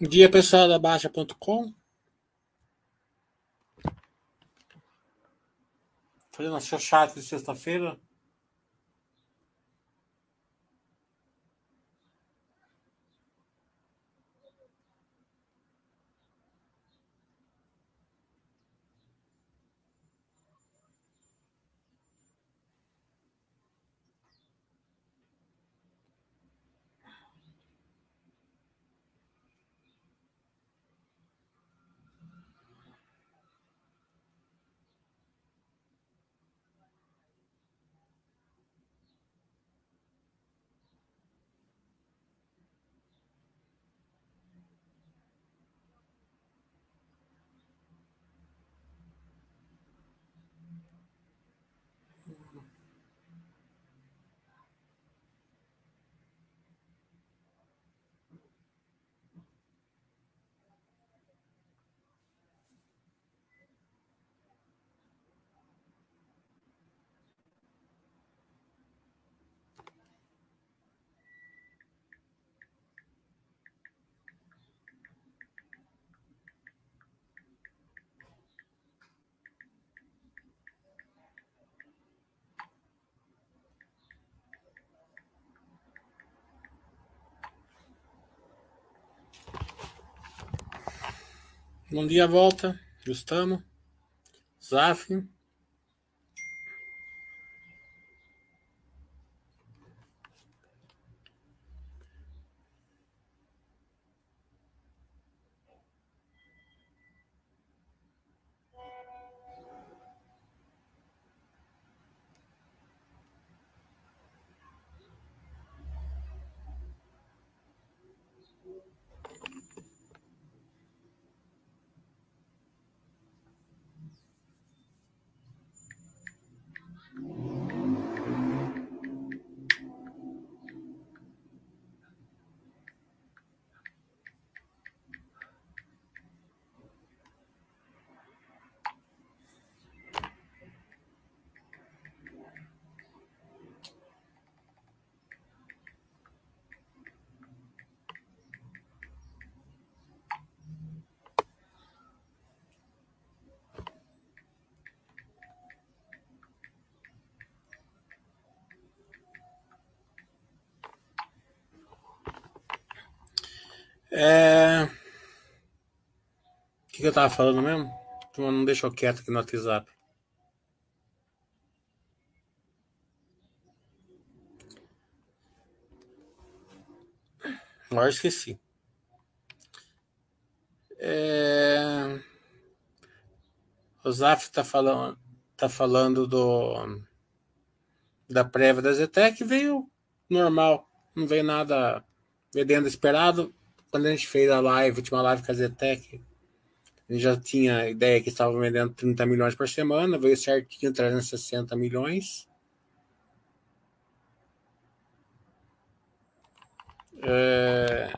Dia pessoal da Baixa.com. Fazendo a sua chat de sexta-feira. Bom dia, volta. Gustavo. Zaf. É... O que, que eu tava falando mesmo? Tu não deixou quieto aqui no WhatsApp. Agora esqueci. É... O Zaf tá falando, tá falando do da prévia da Zetec veio normal, não veio nada veio esperado quando a gente fez a live, a última live com a Zetec, gente já tinha a ideia que estava vendendo 30 milhões por semana, veio certinho 360 milhões. É...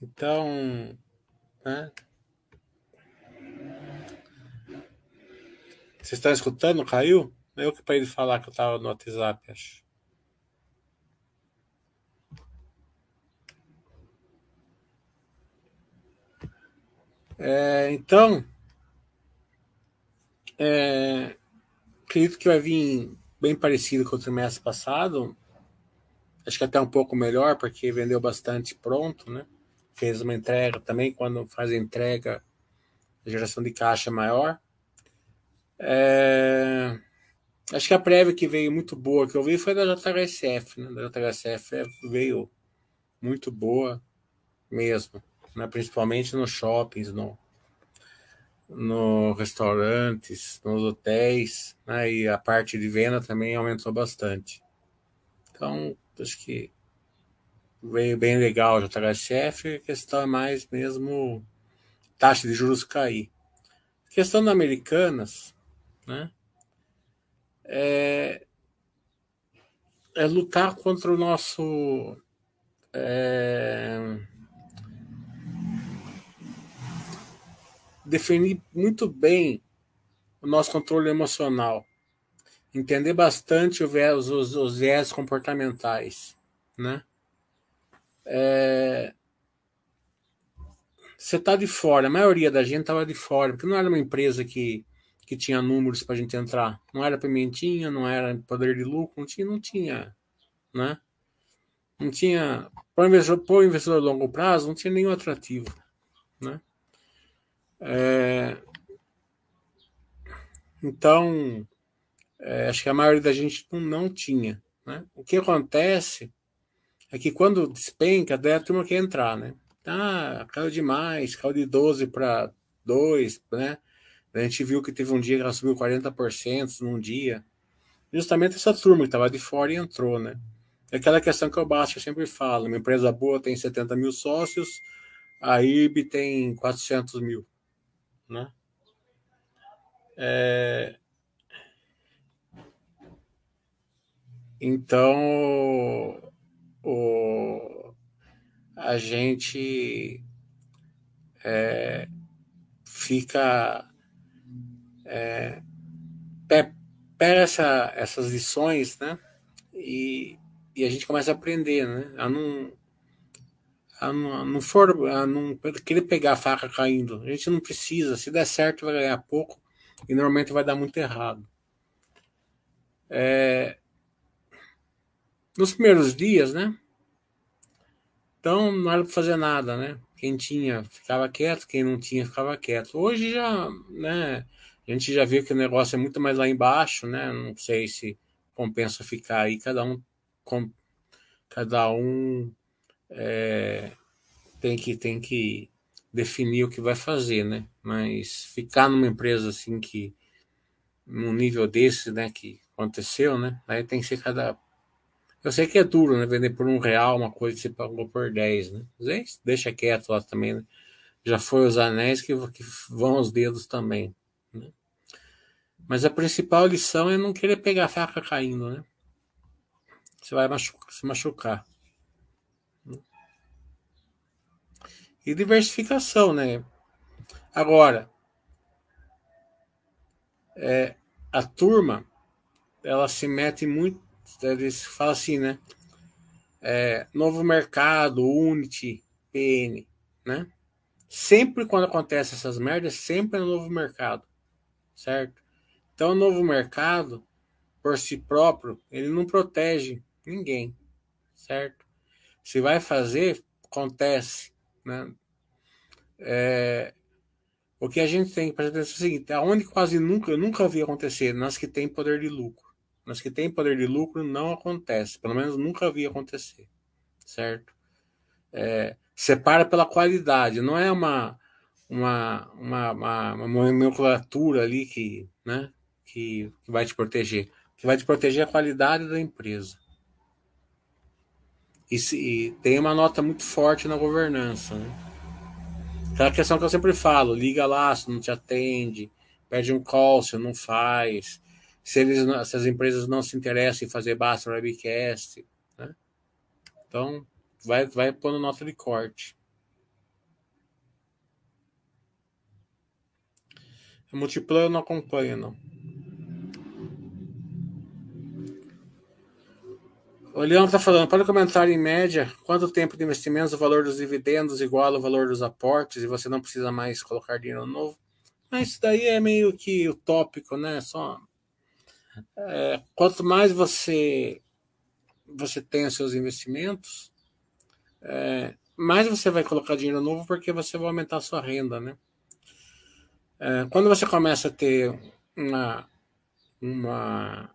Então, né? Vocês estão escutando? Caiu? Eu que para ele falar que eu estava no WhatsApp, acho. É, então, é, acredito que vai vir bem parecido com o trimestre passado. Acho que até um pouco melhor, porque vendeu bastante pronto, né? Fez uma entrega também. Quando faz a entrega, a geração de caixa é maior. É, acho que a prévia que veio muito boa que eu vi foi da JHSF, né? Da JHSF veio muito boa mesmo né? principalmente nos shoppings, no, no restaurantes, nos hotéis, né? e a parte de venda também aumentou bastante. Então, acho que veio bem legal o JHSF, a questão é mais mesmo taxa de juros cair. A questão das americanas, né? É, é lutar contra o nosso é, definir muito bem o nosso controle emocional. entender bastante os, os, os viés comportamentais, né? É, você está de fora, a maioria da gente estava de fora, porque não era uma empresa que, que tinha números para a gente entrar. Não era pimentinha, não era poder de lucro, não tinha, não tinha, né? Não tinha, para o investidor, investidor a longo prazo, não tinha nenhum atrativo, né? É, então, é, acho que a maioria da gente não, não tinha. Né? O que acontece é que quando despenca, daí a turma quer entrar, né? Ah, caiu demais, caiu de 12 para 2, né? A gente viu que teve um dia que ela subiu 40% num dia. Justamente essa turma que estava de fora e entrou, né? É aquela questão que eu baixo, eu sempre falo. Uma empresa boa tem 70 mil sócios, a IRB tem 400 mil, né? É, Então, o, a gente é, fica. É, pega essa, essas lições, né? E, e a gente começa a aprender, né? A não, a não, a não, for, a não querer pegar a faca caindo. A gente não precisa. Se der certo, vai ganhar pouco e normalmente vai dar muito errado. É, nos primeiros dias, né? Então não era para fazer nada, né? Quem tinha ficava quieto, quem não tinha ficava quieto. Hoje já, né? A gente já viu que o negócio é muito mais lá embaixo, né? Não sei se compensa ficar aí. Cada um, com, cada um é, tem que tem que definir o que vai fazer, né? Mas ficar numa empresa assim que num nível desse, né? Que aconteceu, né? Aí tem que ser cada eu sei que é duro, né? Vender por um real uma coisa que você pagou por 10, né? Mas deixa quieto lá também, né? Já foi os anéis que, vão os dedos também. Né? Mas a principal lição é não querer pegar a faca caindo, né? Você vai se machucar. E diversificação, né? Agora, é, a turma, ela se mete muito eles falam assim, né? É, novo mercado, Unity, PN, né? Sempre quando acontece essas merdas, sempre é no novo mercado, certo? Então, o novo mercado, por si próprio, ele não protege ninguém, certo? Se vai fazer, acontece, né? É, o que a gente tem que prestar atenção é o seguinte: aonde quase nunca, eu nunca vi acontecer, nas que tem poder de lucro mas que tem poder de lucro não acontece. Pelo menos nunca vi acontecer. Certo? É, separa pela qualidade. Não é uma, uma, uma, uma, uma nomenclatura ali que, né, que, que vai te proteger. O que vai te proteger é a qualidade da empresa. E, se, e tem uma nota muito forte na governança. Né? Aquela questão que eu sempre falo: liga lá se não te atende, pede um call se não faz se, eles, se as empresas não se interessam em fazer basta webcast. Né? Então, vai, vai pondo nota de corte. A Multiplayer não acompanha, não. O Leão está falando, para comentar em média, quanto tempo de investimentos o valor dos dividendos iguala o valor dos aportes e você não precisa mais colocar dinheiro novo? Mas isso daí é meio que utópico, né? Só é, quanto mais você você tem os seus investimentos, é, mais você vai colocar dinheiro novo porque você vai aumentar a sua renda, né? É, quando você começa a ter uma, uma,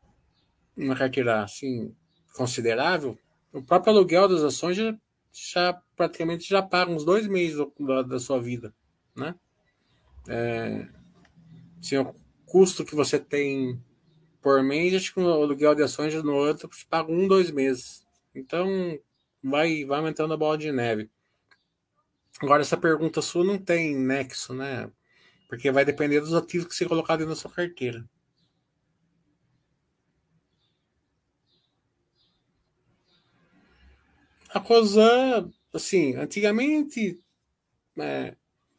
uma carteira assim considerável, o próprio aluguel das ações já, já praticamente já paga uns dois meses da, da sua vida, né? É, assim, o custo que você tem por mês, acho que o aluguel de ações no outro paga um, dois meses. Então vai, vai aumentando a bola de neve. Agora, essa pergunta sua não tem nexo, né? Porque vai depender dos ativos que você colocar dentro da sua carteira. A coisa, assim, antigamente é,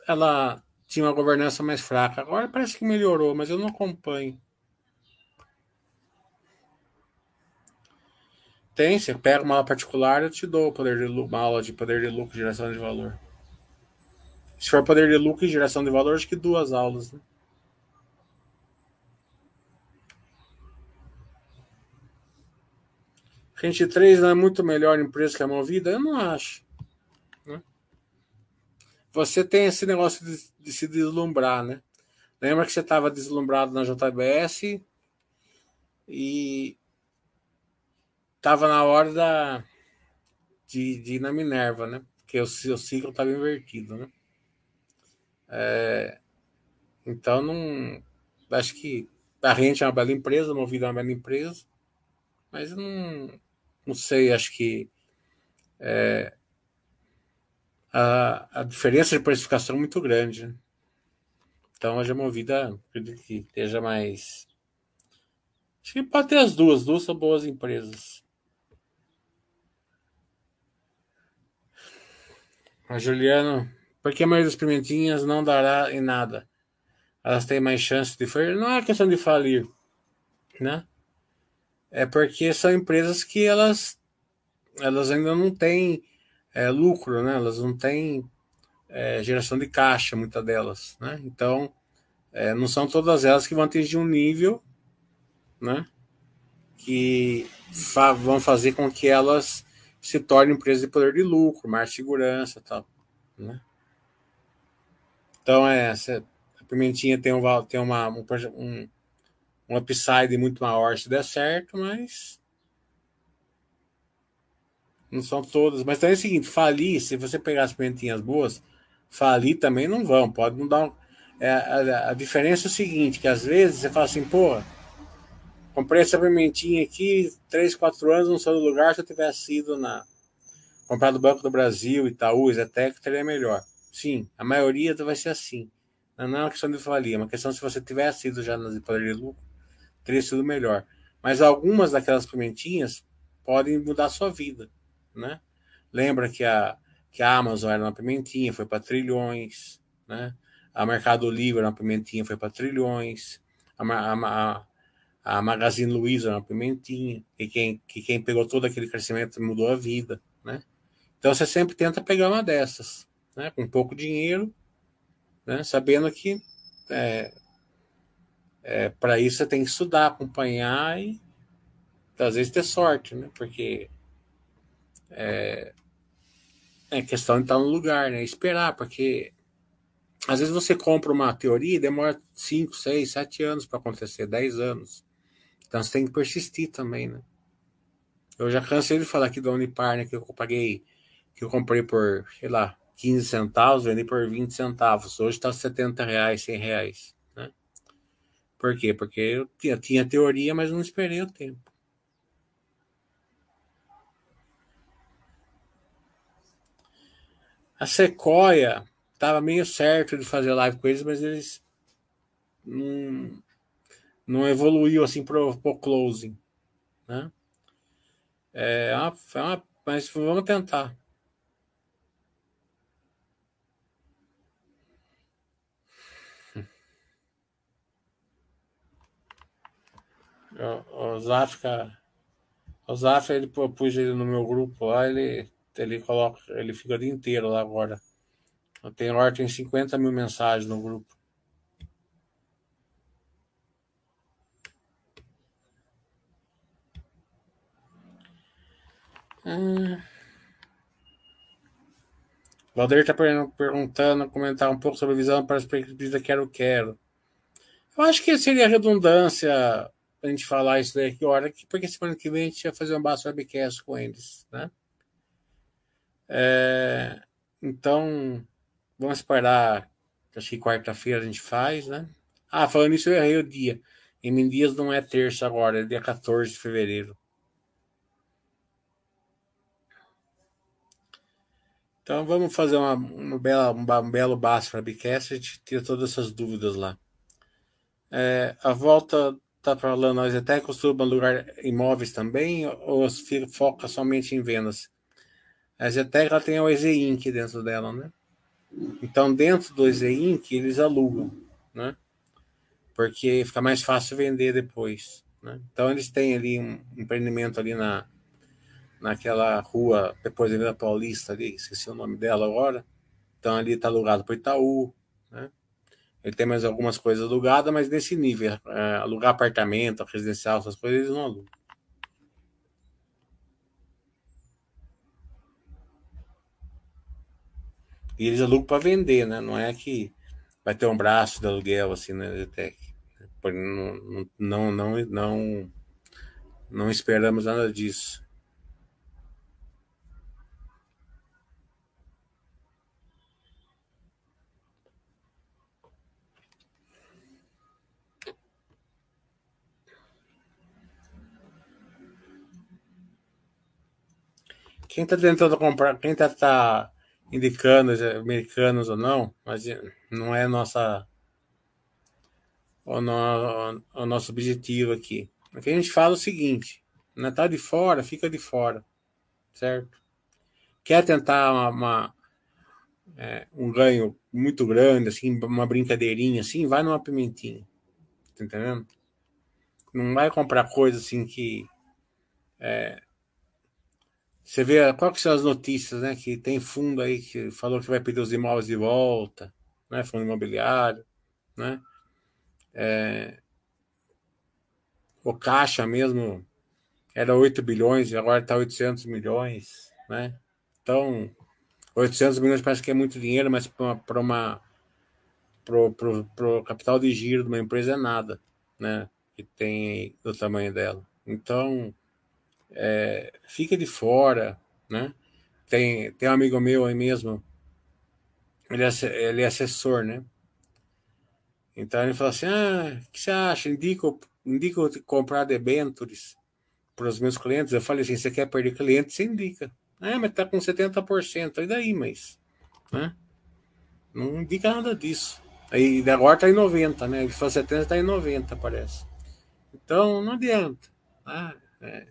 ela tinha uma governança mais fraca. Agora parece que melhorou, mas eu não acompanho. Tem, você pega uma aula particular, eu te dou poder de lucro, uma aula de poder de lucro e geração de valor. Se for poder de lucro e geração de valor, acho que duas aulas, né? Gente 3 não é muito melhor empresa que a Movida? Eu não acho. Né? Você tem esse negócio de, de se deslumbrar, né? Lembra que você estava deslumbrado na JBS e estava na hora da, de, de ir na Minerva, né? Porque o seu ciclo estava invertido, né? É, então, não. Acho que a gente é uma bela empresa, a Movida é uma bela empresa, mas não não sei, acho que é, a, a diferença de precificação é muito grande. Né? Então a Gemovida acredito que esteja mais. Acho que pode ter as duas, duas são boas empresas. A Juliano, por que a maioria das pimentinhas não dará em nada? Elas têm mais chance de falir? Não é questão de falir, né? É porque são empresas que elas, elas ainda não têm é, lucro, né? Elas não têm é, geração de caixa, muitas delas, né? Então, é, não são todas elas que vão atingir um nível, né? Que fa vão fazer com que elas se tornem empresas de poder de lucro, mais segurança, tal, né? Então, é, a pimentinha tem um, tem uma, um, um upside muito maior se der certo, mas não são todas. Mas também é o seguinte, falir, se você pegar as pimentinhas boas, falir também não vão, pode não dar. Um... É, a, a, diferença é o seguinte, que às vezes você fala assim, pô, comprei essa pimentinha aqui, 3, 4 anos, não sou do lugar, se eu tivesse sido na comprar do Banco do Brasil, Itaú, Zetec, teria melhor. Sim, a maioria vai ser assim. Não é uma questão de falir, é uma questão se você tivesse sido já nas poder de lucro, teria sido melhor. Mas algumas daquelas pimentinhas podem mudar sua vida, né? Lembra que a, que a Amazon era uma pimentinha, foi para trilhões, né? A Mercado Livre era uma pimentinha, foi para trilhões. A, a, a, Magazine Luiza era uma pimentinha, e quem, que quem pegou todo aquele crescimento mudou a vida, né? Então você sempre tenta pegar uma dessas, né? Com pouco dinheiro, né? Sabendo que é, é, para isso você tem que estudar, acompanhar e às vezes ter sorte, né? Porque é, é questão de estar no lugar, né? Esperar, porque às vezes você compra uma teoria e demora 5, 6, 7 anos para acontecer, 10 anos. Então você tem que persistir também, né? Eu já cansei de falar aqui da Unipar, né? Que eu paguei, que eu comprei por, sei lá, 15 centavos, vendi por 20 centavos. Hoje está 70 reais, 100 reais. Por quê? Porque eu tinha, tinha teoria, mas não esperei o tempo. A Sequoia estava meio certo de fazer live com eles, mas eles não, não evoluiu assim pro, pro closing, né? É uma, é uma, mas vamos tentar. O Zafka, o Zafka, ele pus ele no meu grupo lá, ele, ele coloca, ele fica o dia inteiro lá agora. Eu tenho hora, tem 50 mil mensagens no grupo. Hum. Valdir está perguntando, comentar um pouco sobre a visão para as perspectivas da Quero Quero. Eu acho que seria redundância a gente falar isso daqui hora, porque semana que vem a gente vai fazer um baixo webcast com eles, né? É, então, vamos esperar, acho que quarta-feira a gente faz, né? Ah, falando isso, eu errei o dia. Em Dias não é terça agora, é dia 14 de fevereiro. Então vamos fazer uma, uma bela, um belo baixo para a Bicast, a gente tira todas essas dúvidas lá. É, a volta está falando, a Zetec costuma alugar imóveis também ou foca somente em vendas? A Zetec ela tem o EZ Inc dentro dela, né? Então, dentro do EZ Inc, eles alugam, né? Porque fica mais fácil vender depois. Né? Então, eles têm ali um empreendimento ali na, naquela rua, depois da Paulista ali, esqueci o nome dela agora. Então ali está alugado para Itaú, né? Ele tem mais algumas coisas alugadas, mas nesse nível, é, alugar apartamento, residencial, essas coisas, eles não alugam. E eles alugam para vender, né? Não é que vai ter um braço de aluguel assim na né. Não, não, não, não, não esperamos nada disso. Quem está tentando comprar, quem está tá indicando americanos ou não, mas não é nossa o, no, o nosso objetivo aqui. Aqui a gente fala o seguinte: Natal tá de fora, fica de fora, certo? Quer tentar uma, uma é, um ganho muito grande, assim, uma brincadeirinha assim, vai numa pimentinha, tá entendendo? Não vai comprar coisa assim que é, você vê qual que são as notícias, né? Que tem fundo aí que falou que vai pedir os imóveis de volta, né? Fundo imobiliário, né? É, o caixa mesmo era 8 bilhões e agora está 800 milhões, né? Então, 800 milhões parece que é muito dinheiro, mas para uma pro, pro capital de giro de uma empresa é nada, né? Que tem do tamanho dela. Então, é, fica de fora, né? Tem, tem um amigo meu aí mesmo, ele é, ele é assessor, né? Então ele falou assim: ah, o que você acha? Indico, indico comprar debentures para os meus clientes. Eu falei assim: você quer perder cliente? Você indica. Ah, mas tá com 70%. E daí, mas. Né? Não indica nada disso. Aí agora tá em 90, né? Ele falou 70, tá em 90, parece. Então não adianta. Ah, é,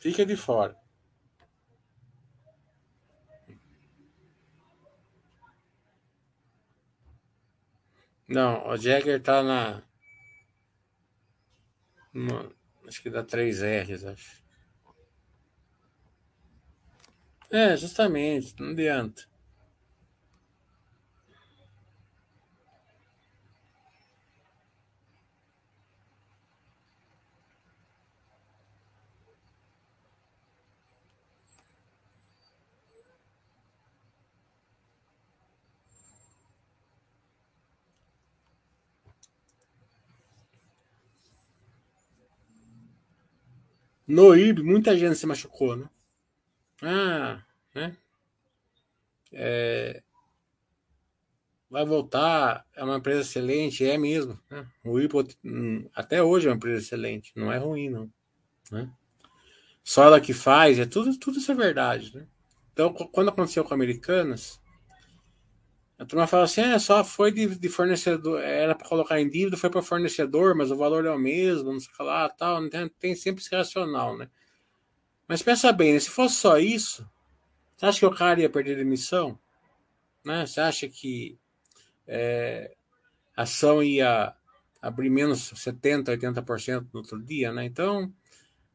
Fica de fora. Não, o Jagger tá na. Uma, acho que dá três R's, acho. É, justamente, não adianta. No IB, muita gente se machucou, né? Ah, né? É, vai voltar, é uma empresa excelente, é mesmo. Né? O IB hum, até hoje é uma empresa excelente, não é ruim, não. Né? Só ela que faz, é tudo, tudo isso é verdade, né? Então, quando aconteceu com Americanas, a turma fala assim: é, só foi de, de fornecedor, era para colocar em dívida, foi para fornecedor, mas o valor é o mesmo, não sei o que lá, tal. Tem, tem sempre esse racional, né? Mas pensa bem, né? se fosse só isso, você acha que o cara ia perder a emissão? Né? Você acha que é, a ação ia abrir menos 70%, 80% no outro dia, né? Então,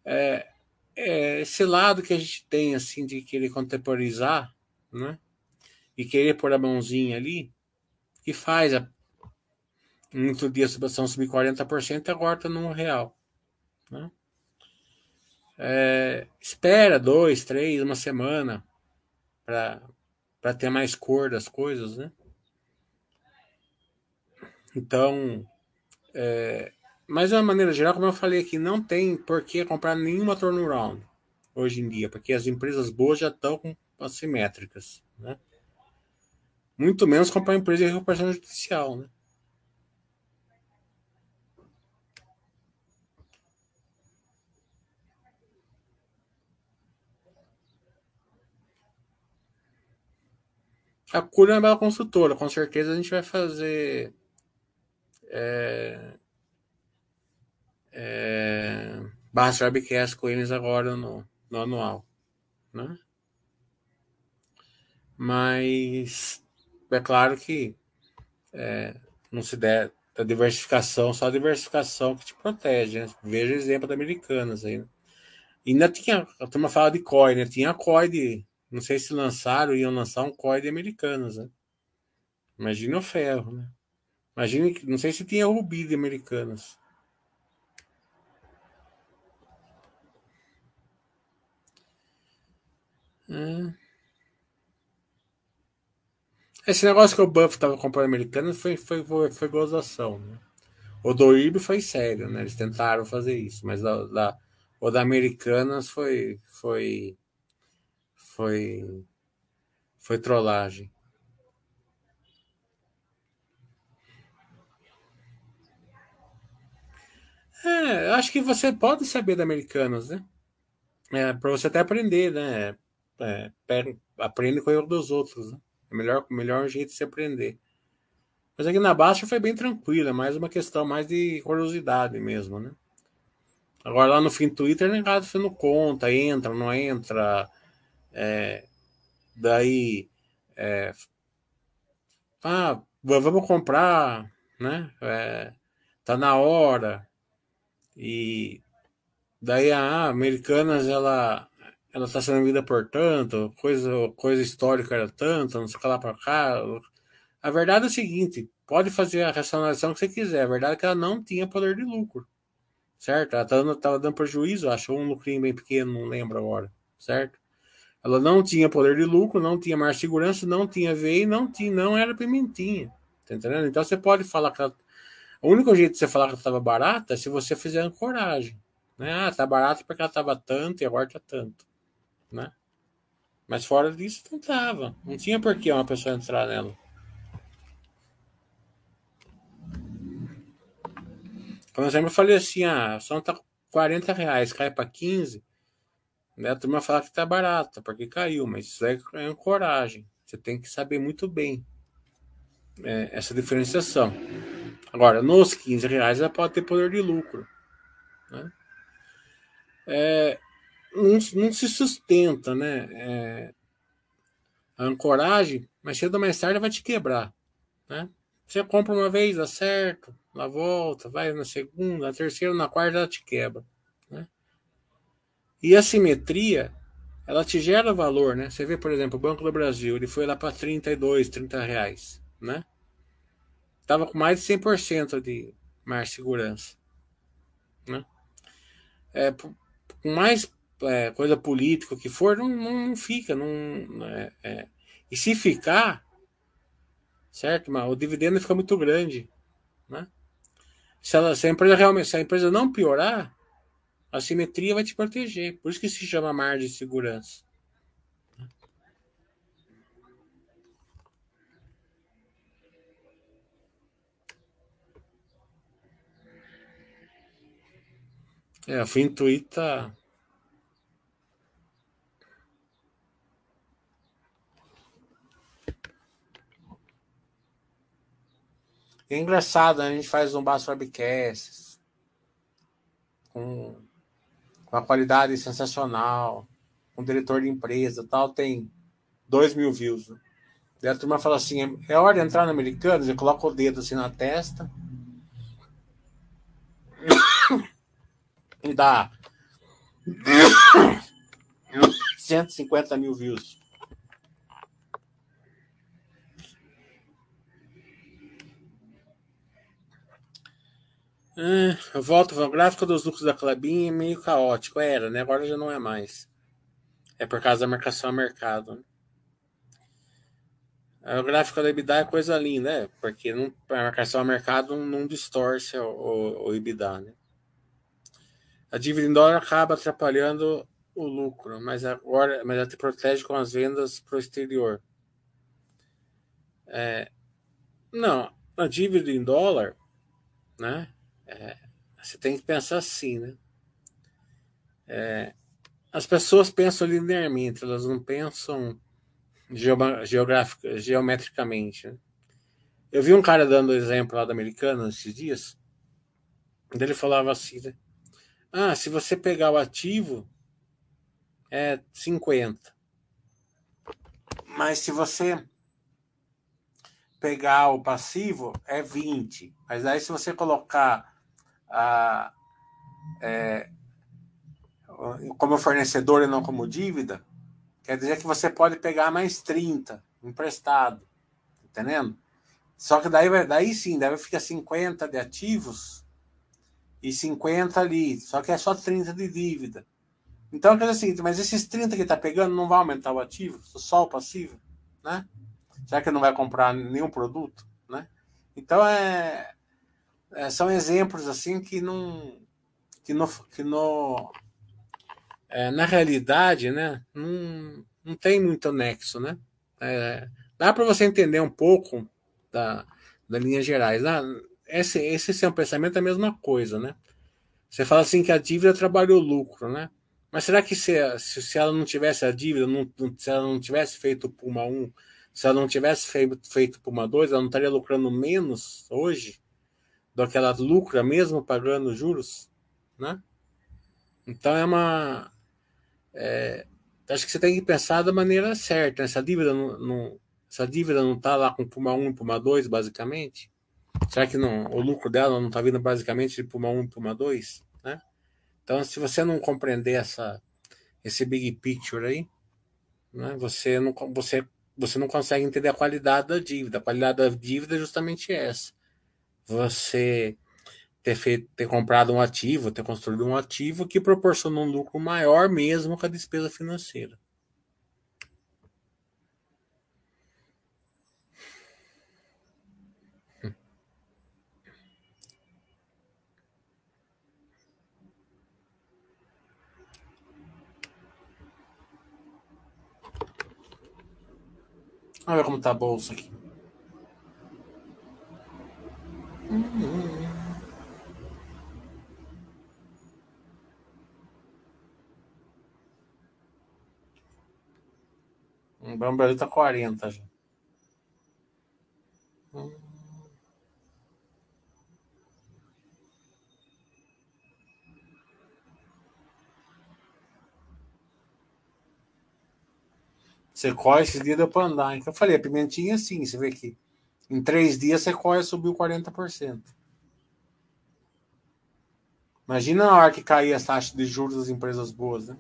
é, é, esse lado que a gente tem, assim, de querer contemporizar, né? E querer pôr a mãozinha ali, que faz a, muito dia a subvenção subir 40% e agora está num real. Né? É, espera dois, três, uma semana para ter mais cor das coisas, né? Então, é, mas de uma maneira geral, como eu falei aqui, não tem por que comprar nenhuma turnaround hoje em dia, porque as empresas boas já estão com assimétricas, né? Muito menos comprar empresa de recuperação judicial, né? A Cura é uma bela construtora, com certeza a gente vai fazer. É, é, Barra Webcast com eles agora no, no anual. Né? Mas é claro que é, não se der, da diversificação, só a diversificação que te protege, né? Veja o exemplo da Americanas aí, né? Ainda tinha, a turma fala de COI, né? Tinha COI de, não sei se lançaram, iam lançar um COI de Americanas, né? Imagina o ferro, né? Imagina, não sei se tinha Rubi de Americanas. É. Esse negócio que o Buff tava comprando americano foi, foi, foi, foi gozação. Né? O do IB foi sério, né? Eles tentaram fazer isso, mas da, da, o da Americanas foi, foi, foi, foi trollagem. É, acho que você pode saber da Americanas, né? É, para você até aprender, né? É, aprende com o erro dos outros, né? É melhor, melhor jeito de se aprender. Mas aqui na Baixa foi bem tranquila, mais uma questão mais de curiosidade mesmo, né? Agora lá no fim do Twitter, negado fazendo conta, entra, não entra. É, daí. É, ah, vamos comprar, né? É, tá na hora. E daí a Americanas, ela ela está sendo vivida por tanto, coisa, coisa histórica era tanto, não sei o que lá para cá. A verdade é o seguinte: pode fazer a racionalização que você quiser. A verdade é que ela não tinha poder de lucro, certo? Ela estava dando, dando prejuízo, achou um lucrinho bem pequeno, não lembro agora, certo? Ela não tinha poder de lucro, não tinha mais segurança, não tinha VI, não tinha, não era pimentinha, tá entendendo? Então você pode falar que ela, o único jeito de você falar que ela estava barata é se você fizer ancoragem. Né? Ah, tá barato porque ela estava tanto e agora tá tanto né? Mas fora disso, não tava. Não tinha por que uma pessoa entrar nela. Como eu sempre falei assim, ah, ação tá 40 reais, cai para 15, né? A turma fala que tá barata, porque caiu, mas isso é, é coragem. Você tem que saber muito bem é, essa diferenciação. Agora, nos 15 reais ela pode ter poder de lucro. Né? É, não, não se sustenta, né? É, a ancoragem, mas cedo ou mais tarde vai te quebrar, né? Você compra uma vez, dá certo, na volta, vai na segunda, na terceira, na quarta, ela te quebra, né? E a simetria, ela te gera valor, né? Você vê, por exemplo, o Banco do Brasil, ele foi lá para 32, 30 reais, né? Tava com mais de 100% de mais segurança, né? É, com mais é, coisa política que for, não, não fica. Não, é, é. E se ficar, certo? Mas o dividendo fica muito grande. Né? Se, ela, se a empresa realmente, se a empresa não piorar, a simetria vai te proteger. Por isso que se chama margem de segurança. É, a Fintuit tá É engraçado, né? a gente faz um baixo webcast com, com a qualidade sensacional, um diretor de empresa tal, tem dois mil views. Né? Daí a turma fala assim: é, é hora de entrar no Americanos, eu coloco o dedo assim na testa e dá 150 mil views. É, volto, o gráfico dos lucros da Clabin é meio caótico. Era, né? Agora já não é mais. É por causa da marcação a mercado. Né? O gráfico da EBITDA é coisa linda, né? Porque não, a marcação a mercado não distorce o, o, o EBITDA, né? A dívida em dólar acaba atrapalhando o lucro, mas agora mas ela te protege com as vendas para o exterior. É, não, a dívida em dólar, né? É, você tem que pensar assim, né? É, as pessoas pensam linearmente, elas não pensam geográfica, geometricamente. Né? Eu vi um cara dando exemplo lá da americana esses dias, ele falava assim, né? Ah, se você pegar o ativo, é 50. Mas se você pegar o passivo, é 20. Mas aí, se você colocar a, é, como fornecedor e não como dívida, quer dizer que você pode pegar mais 30 emprestado. Entendendo? Só que daí, daí sim, daí fica 50 de ativos e 50 ali. Só que é só 30 de dívida. Então, quer dizer assim, mas esses 30 que está pegando não vai aumentar o ativo, só o passivo, né? Será que não vai comprar nenhum produto, né? Então, é, é são exemplos assim que não que no, que no é, na realidade, né, não, não tem muito nexo, né? É, dá para você entender um pouco da, da linhas gerais. Né? Esse, esse um pensamento é a mesma coisa, né? Você fala assim que a dívida trabalhou lucro, né? Mas será que se, se, ela não tivesse a dívida, não, se ela não tivesse feito Puma 1, se ela não tivesse feito, feito Puma 2, ela não estaria lucrando menos hoje do que ela lucra mesmo pagando juros, né? Então é uma é, acho que você tem que pensar da maneira certa. Né? Essa dívida não, não essa dívida não está lá com Puma 1 e Puma 2, basicamente? Será que não, o lucro dela não está vindo basicamente de Puma 1 e Puma 2? Né? Então, se você não compreender essa, esse big picture aí, né, você, não, você, você não consegue entender a qualidade da dívida. A qualidade da dívida é justamente essa. Você ter, feito, ter comprado um ativo, ter construído um ativo que proporciona um lucro maior mesmo que a despesa financeira. Olha como tá a bolsa aqui. Uhum. O Bamberg tá 40 já. Você corre esses dias deu para andar. Então eu falei, a pimentinha assim, você vê que em três dias você corre subiu 40%. Imagina a hora que cair as taxas de juros das empresas boas, né?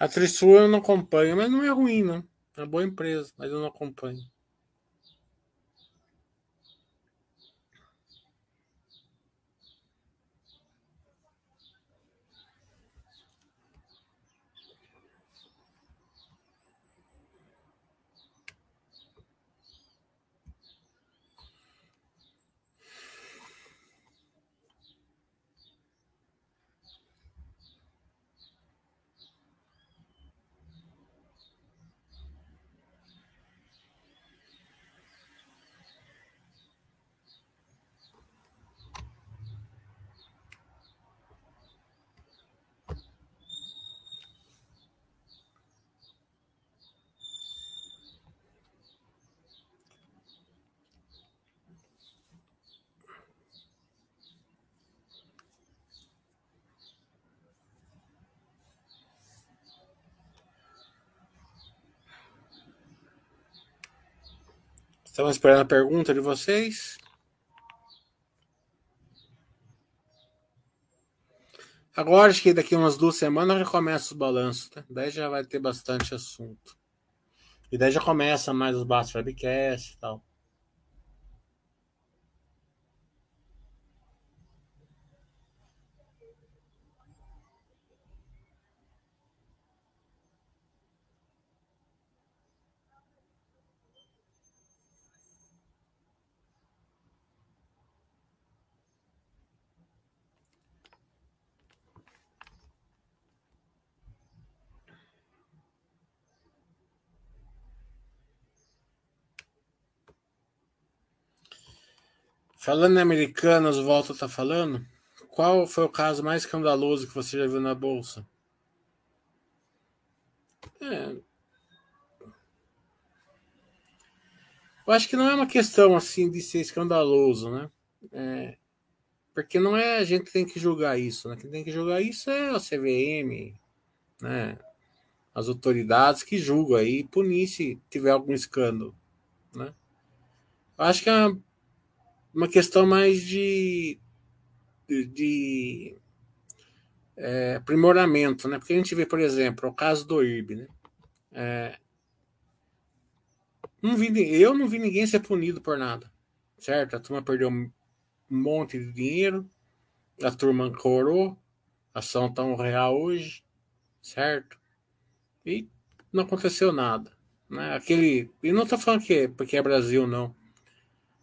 A Trisul eu não acompanho, mas não é ruim, não. É uma boa empresa, mas eu não acompanho. Estamos esperando a pergunta de vocês. Agora, acho que daqui umas duas semanas já começa os balanços, né? Daí já vai ter bastante assunto. E daí já começa mais os bastos webcast e tal. Falando em americanas, o Walter tá falando. Qual foi o caso mais escandaloso que você já viu na bolsa? É. Eu acho que não é uma questão assim de ser escandaloso, né? É, porque não é a gente que tem que julgar isso, né? Quem tem que julgar isso é o CVM, né? As autoridades que julgam aí, punir se tiver algum escândalo, né? Eu acho que é uma, uma questão mais de, de, de é, aprimoramento, né? Porque a gente vê, por exemplo, o caso do IRB, né? É, não vi, eu não vi ninguém ser punido por nada, certo? A turma perdeu um monte de dinheiro, a turma corou, a ação tá um real hoje, certo? E não aconteceu nada. Né? Aquele, e não tô falando que é porque é Brasil, não.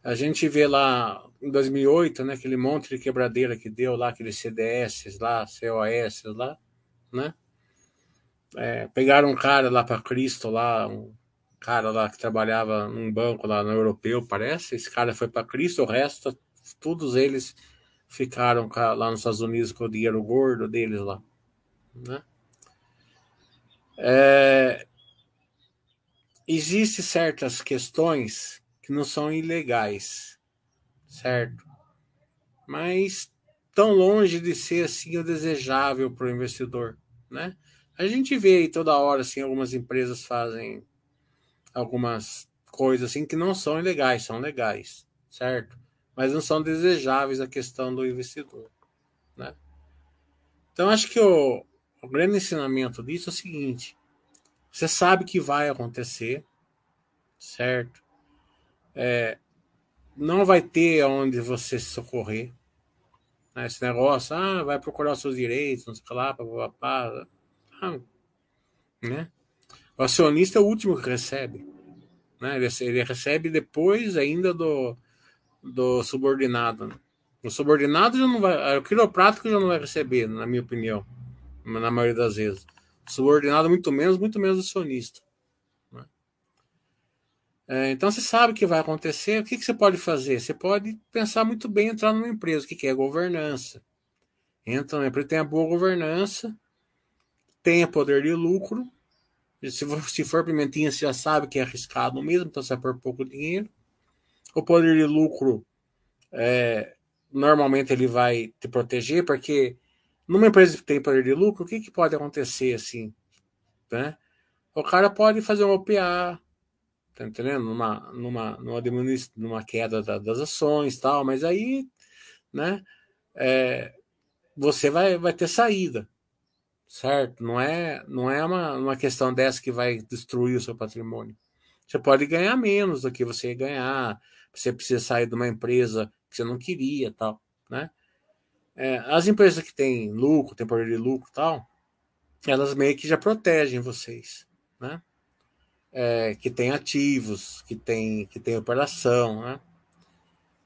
A gente vê lá em 2008, né, aquele monte de quebradeira que deu lá, aqueles CDS lá, COS lá, né? É, pegaram um cara lá para Cristo lá, um cara lá que trabalhava num banco lá no europeu, parece. Esse cara foi para Cristo, o resto todos eles ficaram lá nos Estados Unidos com o dinheiro gordo deles lá. Né? É, Existem certas questões que não são ilegais, certo? Mas tão longe de ser assim o desejável para o investidor, né? A gente vê aí toda hora assim algumas empresas fazem algumas coisas assim que não são ilegais, são legais, certo? mas não são desejáveis a questão do investidor. Né? Então, acho que o, o grande ensinamento disso é o seguinte: você sabe que vai acontecer, certo? É, não vai ter onde você socorrer. Né? Esse negócio, ah, vai procurar os seus direitos, não sei o lá, papapá. Ah, né? O acionista é o último que recebe. Né? Ele, ele recebe depois ainda do, do subordinado. Né? O subordinado já não vai. O quiroprático já não vai receber, na minha opinião, na maioria das vezes. O subordinado, muito menos, muito menos acionista. É, então você sabe o que vai acontecer. O que, que você pode fazer? Você pode pensar muito bem entrar numa empresa. O que, que é governança? Entra numa empresa, tem a boa governança, tenha poder de lucro. Se for, se for pimentinha, você já sabe que é arriscado mesmo, então você vai por pouco dinheiro o poder de lucro é, normalmente ele vai te proteger, porque numa empresa que tem poder de lucro, o que, que pode acontecer assim? Né? O cara pode fazer um OPA, tá entendendo? Numa, numa, numa, numa queda da, das ações tal, mas aí, né, é, você vai, vai ter saída, certo? Não é, não é uma, uma questão dessa que vai destruir o seu patrimônio. Você pode ganhar menos do que você ia ganhar, você precisa sair de uma empresa que você não queria tal, né? É, as empresas que têm lucro, têm poder de lucro tal, elas meio que já protegem vocês, né? É, que tem ativos, que tem, que tem operação, né?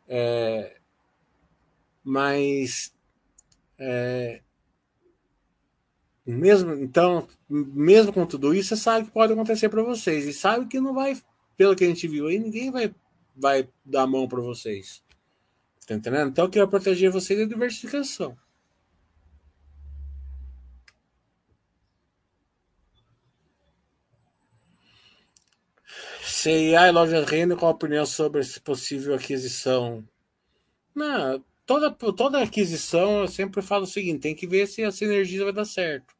É, mas é, mesmo então, mesmo com tudo isso, você sabe que pode acontecer para vocês e sabe que não vai, pelo que a gente viu aí, ninguém vai vai dar a mão para vocês. Tá entendendo? Então, o que vai proteger vocês é a diversificação. CIA e loja Renner, qual a opinião sobre essa possível aquisição? Não, toda, toda aquisição eu sempre falo o seguinte: tem que ver se a sinergia vai dar certo.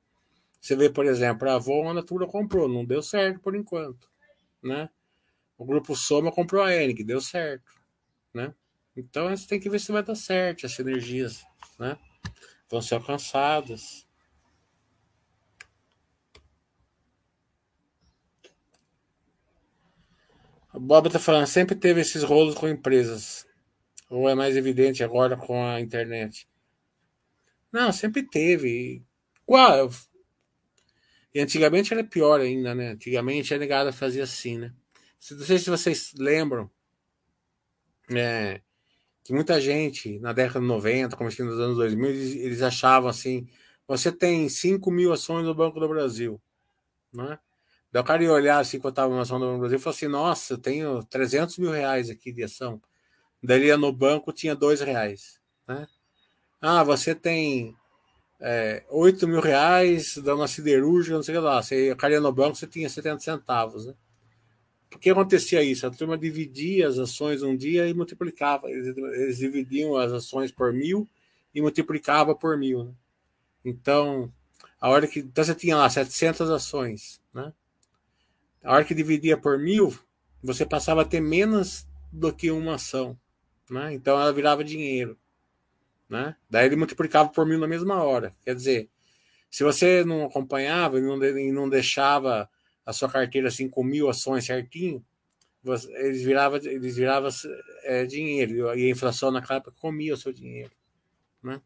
Você vê, por exemplo, a Avon, a Natura comprou, não deu certo por enquanto, né? O grupo Soma comprou a Ering, deu certo, né? Então você tem que ver se vai dar certo, as sinergias, né? Vão ser alcançadas. Bob tá falando, sempre teve esses rolos com empresas. Ou é mais evidente agora com a internet? Não, sempre teve. Qual? E antigamente era pior ainda, né? Antigamente a negada fazia assim, né? Não sei se vocês lembram é, que muita gente, na década de 90, começando nos anos 2000, eles, eles, achavam assim: você tem 5 mil ações no Banco do Brasil. Né? Daí o cara ia olhar assim, quando estava uma ação do Banco do Brasil e falou assim: nossa, eu tenho 300 mil reais aqui de ação. Daí ia no banco, tinha dois reais. Né? Ah, você tem é, 8 mil reais da uma siderúrgica, não sei lá. Você caía no banco, você tinha 70 centavos. Né? Por que acontecia isso? A turma dividia as ações um dia e multiplicava. Eles, eles dividiam as ações por mil e multiplicava por mil. Né? Então, a hora que então você tinha lá 700 ações, né? A hora que dividia por mil, você passava a ter menos do que uma ação, né? Então ela virava dinheiro, né? Daí ele multiplicava por mil na mesma hora. Quer dizer, se você não acompanhava e não, e não deixava a sua carteira assim com mil ações certinho, você, eles viravam eles virava, é, dinheiro e a inflação naquela época comia o seu dinheiro, né?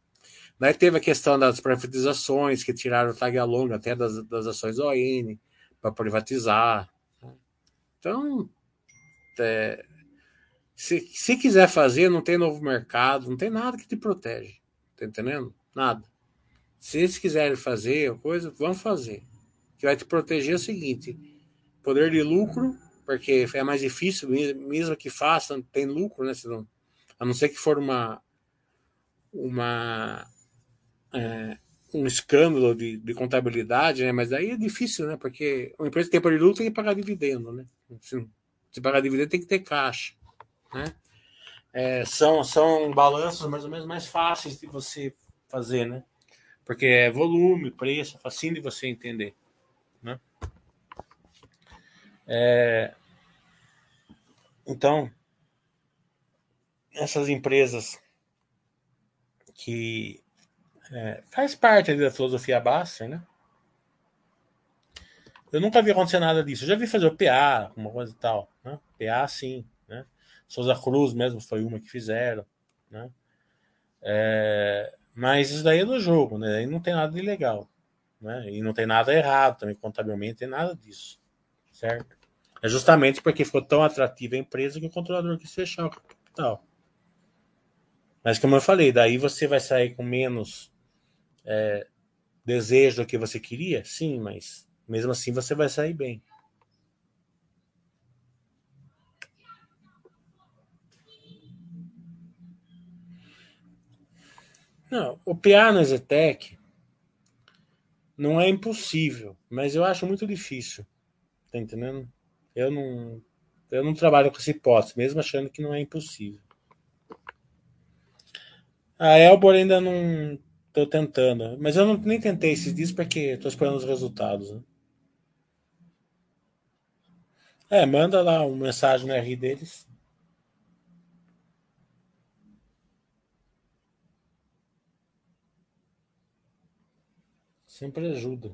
Daí teve a questão das privatizações, que tiraram o tag along até das, das ações ON para privatizar. Né? Então, é, se, se quiser fazer, não tem novo mercado, não tem nada que te protege. Tá entendendo? Nada. Se eles quiserem fazer coisa, vão fazer. O que vai te proteger é o seguinte: poder de lucro, porque é mais difícil, mesmo que façam, tem lucro, né? Não, a não ser que for uma, uma é, um escândalo de, de, contabilidade, né? Mas aí é difícil, né? Porque uma empresa que tem lucro tem que pagar dividendo, né? Se, se pagar dividendo tem que ter caixa, né? É, são, são balanços mais ou menos mais fáceis de você fazer, né? Porque é volume, preço, facinho de você entender, né? É, então, essas empresas que é, faz parte da filosofia Baster, né? Eu nunca vi acontecer nada disso. Eu já vi fazer o PA, uma coisa e tal. Né? PA, sim. Né? Souza Cruz mesmo foi uma que fizeram. Né? É, mas isso daí é do jogo, né? Aí não tem nada de legal. Né? E não tem nada errado também, contabilmente, tem nada disso. Certo? É justamente porque ficou tão atrativa a empresa que o controlador quis fechar o capital. Mas como eu falei, daí você vai sair com menos é, desejo do que você queria? Sim, mas mesmo assim você vai sair bem. Não, o PA na Zetec não é impossível, mas eu acho muito difícil. Tá entendendo? Eu não, eu não trabalho com essa hipótese, mesmo achando que não é impossível. A Elbor ainda não Tô tentando. Mas eu não, nem tentei esses dias porque tô esperando os resultados. Né? É, manda lá uma mensagem no R deles. Sempre ajuda.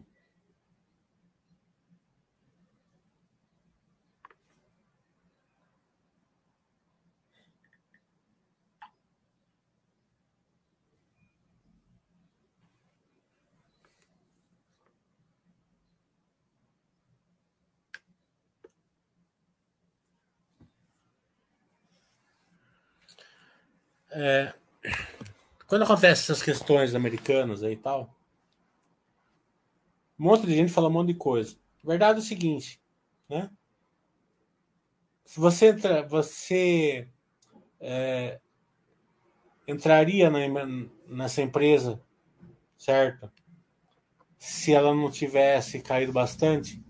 É, quando acontecem essas questões americanas aí e tal, um monte de gente fala um monte de coisa. A verdade é o seguinte, né? Se você entra, você é, entraria na, nessa empresa, certo? Se ela não tivesse caído bastante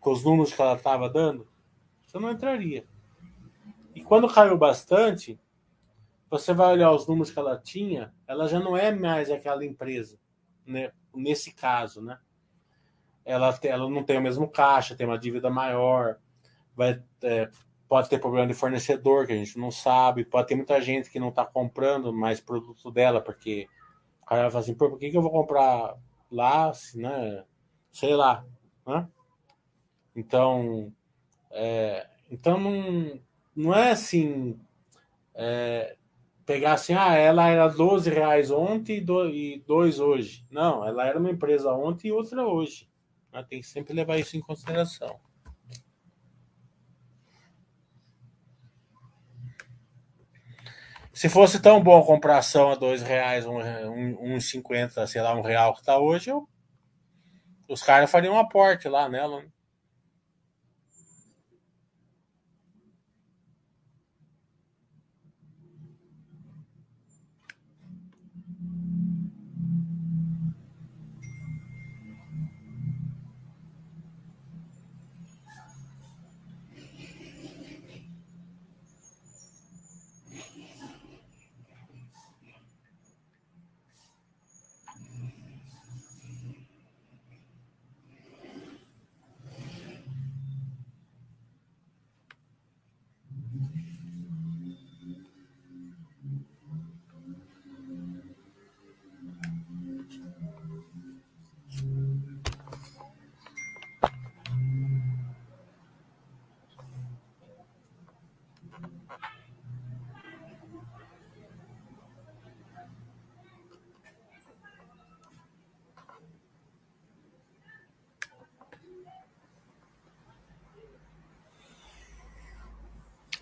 com os números que ela estava dando, você não entraria. E quando caiu bastante, você vai olhar os números que ela tinha, ela já não é mais aquela empresa, né? Nesse caso, né? Ela, ela não tem o mesmo caixa, tem uma dívida maior, vai, é, pode ter problema de fornecedor que a gente não sabe, pode ter muita gente que não está comprando mais produto dela, porque o cara vai falar assim, por que, que eu vou comprar lá, né? Sei lá, né? Então, é, então não, não é assim. É, pegar assim, ah, ela era 12 reais ontem e 2 hoje. Não, ela era uma empresa ontem e outra hoje. Né? Tem que sempre levar isso em consideração. Se fosse tão bom comprar ação a dois reais, um, um, um sei lá, um real que está hoje, eu, os caras fariam um aporte lá nela. Né?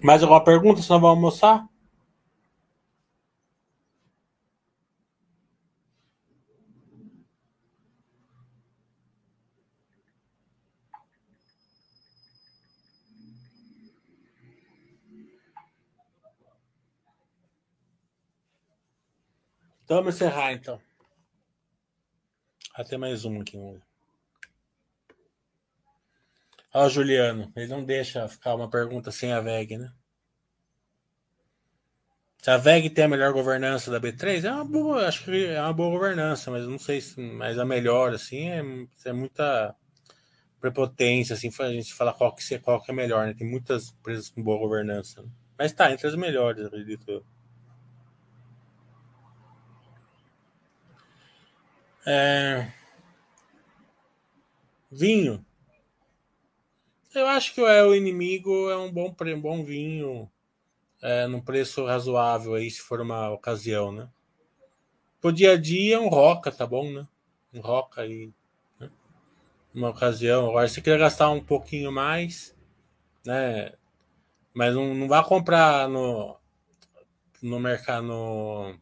Mais alguma pergunta? Senão vamos almoçar? Então vamos encerrar então. Até mais um aqui. Ó, Juliano, ele não deixa ficar uma pergunta sem a VEG, né? Se a VEG tem a melhor governança da B3, é uma boa, acho que é uma boa governança, mas não sei se mas a melhor, assim, é, é muita prepotência, assim, a gente fala qual que, qual que é melhor, né? Tem muitas empresas com boa governança. Né? Mas tá, entre as melhores, acredito eu. É... Vinho. Eu acho que o inimigo é um bom, um bom vinho é, num preço razoável aí, se for uma ocasião, né? Pro dia a dia, um roca, tá bom, né? Um roca aí. Né? Uma ocasião. Agora, se quer gastar um pouquinho mais, né? Mas não, não vá comprar no, no mercado. No,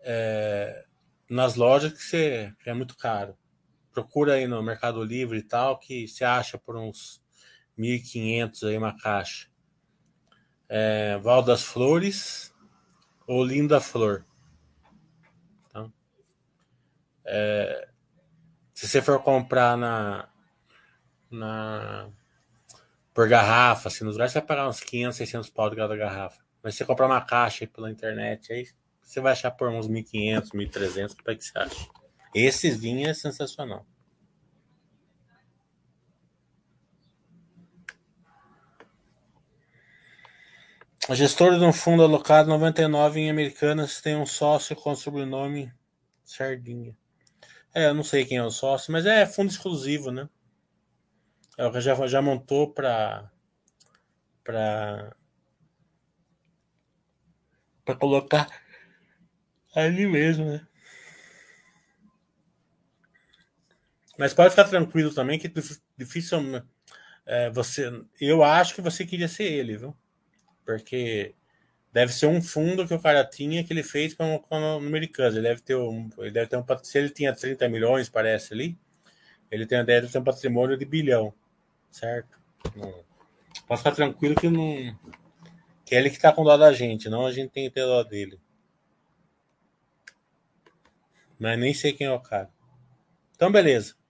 é, nas lojas que, você, que é muito caro. Procura aí no Mercado Livre e tal, que você acha por uns 1.500 aí uma caixa é, Val das Flores ou Linda Flor. Então, é, se você for comprar na, na por garrafa, assim, nos lugares você vai pagar uns 500, 600 pau de cada garrafa. Mas se você comprar uma caixa pela internet, aí você vai achar por uns 1.500, 1.300, o que você acha? Esse vinho é sensacional. A gestora de um fundo alocado 99 em Americanas tem um sócio com o sobrenome Sardinha. É, eu não sei quem é o sócio, mas é fundo exclusivo, né? Ela já, já montou para para para colocar ali mesmo, né? Mas pode ficar tranquilo também que difícil é, você. Eu acho que você queria ser ele, viu? Porque deve ser um fundo que o cara tinha que ele fez com o Americanas. Ele deve ter um, ele deve ter um se ele tinha 30 milhões, parece ali, ele tem, deve ter um patrimônio de bilhão, certo? Pode ficar tranquilo que não que é ele que tá com dó da gente, não a gente tem que ter dó dele. Mas nem sei quem é o cara. Então beleza.